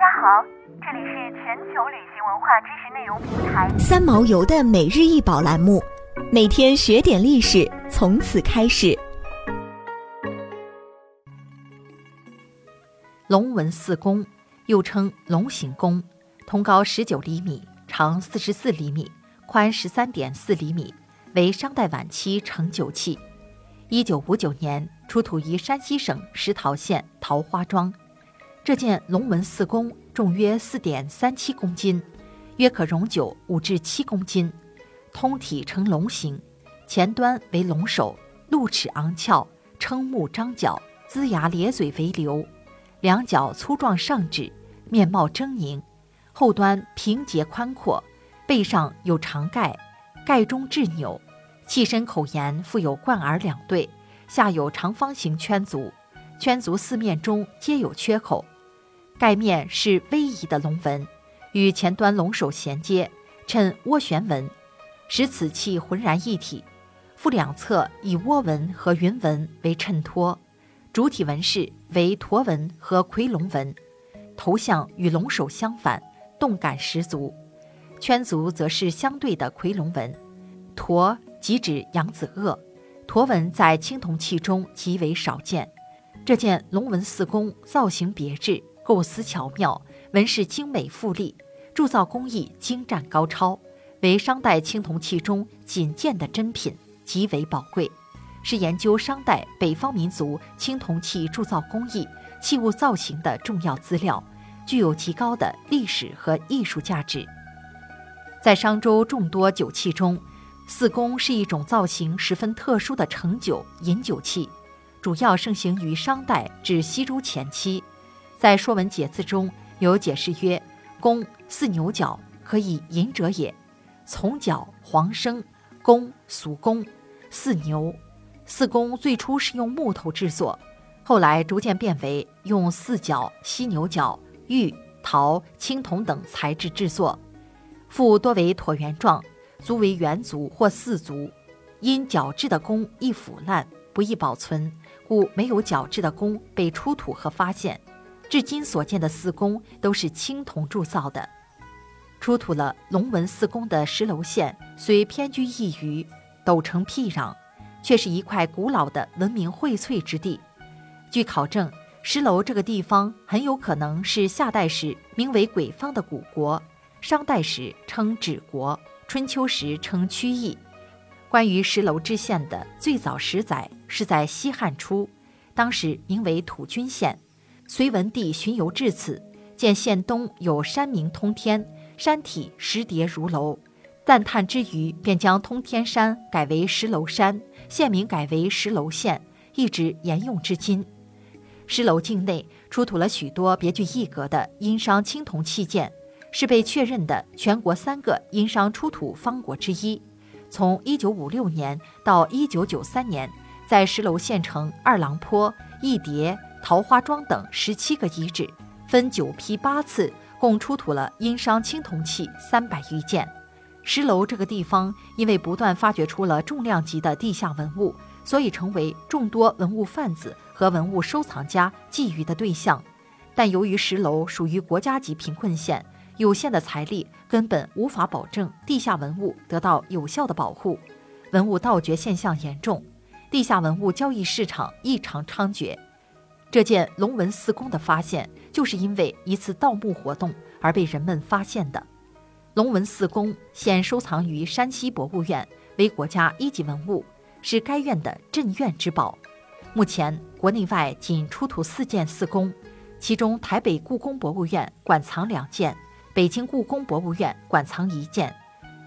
家好，这里是全球旅行文化知识内容平台三毛游的每日一宝栏目，每天学点历史，从此开始。龙纹四宫又称龙形宫，通高十九厘米，长四十四厘米，宽十三点四厘米，为商代晚期盛酒器。一九五九年出土于山西省石桃县桃花庄。这件龙纹四弓重约四点三七公斤，约可容酒五至七公斤，通体呈龙形，前端为龙首，鹿齿昂翘，撑目张角，龇牙咧嘴为流，两脚粗壮上指，面貌狰狞；后端平结宽阔，背上有长盖，盖中置钮，器身口沿附有冠耳两对，下有长方形圈足。圈足四面中皆有缺口，盖面是逶迤的龙纹，与前端龙首衔接，衬涡旋纹，使此器浑然一体。腹两侧以涡纹和云纹为衬托，主体纹饰为驼纹和夔龙纹，头像与龙首相反，动感十足。圈足则是相对的夔龙纹，驼即指扬子鳄，驼纹在青铜器中极为少见。这件龙纹四弓造型别致，构思巧妙，纹饰精美富丽，铸造工艺精湛高超，为商代青铜器中仅见的珍品，极为宝贵，是研究商代北方民族青铜器铸造工艺、器物造型的重要资料，具有极高的历史和艺术价值。在商周众多酒器中，四弓是一种造型十分特殊的盛酒、饮酒器。主要盛行于商代至西周前期，在《说文解字》中有解释曰：“弓似牛角，可以饮者也。从角黄生，弓俗弓，似牛。四弓最初是用木头制作，后来逐渐变为用四角、犀牛角、玉、陶、青铜等材质制作。腹多为椭圆状，足为圆足或四足。因角质的弓易腐烂，不易保存。”故没有角质的弓被出土和发现，至今所见的四宫都是青铜铸造的。出土了龙纹四宫的石楼县，虽偏居一隅，陡城僻壤，却是一块古老的文明荟萃之地。据考证，石楼这个地方很有可能是夏代时名为鬼方的古国，商代时称芷国，春秋时称曲邑。关于石楼之县的最早史载是在西汉初，当时名为土军县。隋文帝巡游至此，见县东有山名通天，山体石叠如楼，赞叹之余，便将通天山改为石楼山，县名改为石楼县，一直沿用至今。石楼境内出土了许多别具一格的殷商青铜器件，是被确认的全国三个殷商出土方国之一。从一九五六年到一九九三年，在石楼县城二郎坡、一叠、桃花庄等十七个遗址，分九批八次，共出土了殷商青铜器三百余件。石楼这个地方因为不断发掘出了重量级的地下文物，所以成为众多文物贩子和文物收藏家觊觎的对象。但由于石楼属于国家级贫困县。有限的财力根本无法保证地下文物得到有效的保护，文物盗掘现象严重，地下文物交易市场异常猖獗。这件龙纹四宫的发现，就是因为一次盗墓活动而被人们发现的。龙纹四宫现收藏于山西博物院，为国家一级文物，是该院的镇院之宝。目前国内外仅出土四件四宫，其中台北故宫博物院馆藏两件。北京故宫博物院馆藏一件，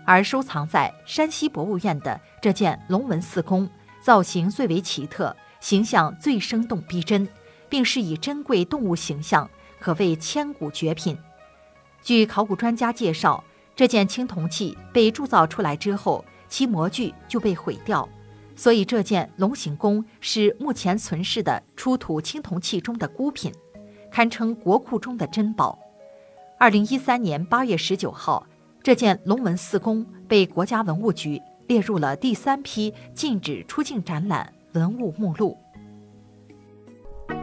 而收藏在山西博物院的这件龙纹四宫，造型最为奇特，形象最生动逼真，并是以珍贵动物形象，可谓千古绝品。据考古专家介绍，这件青铜器被铸造出来之后，其模具就被毁掉，所以这件龙形弓是目前存世的出土青铜器中的孤品，堪称国库中的珍宝。二零一三年八月十九号，这件龙纹四弓被国家文物局列入了第三批禁止出境展览文物目录。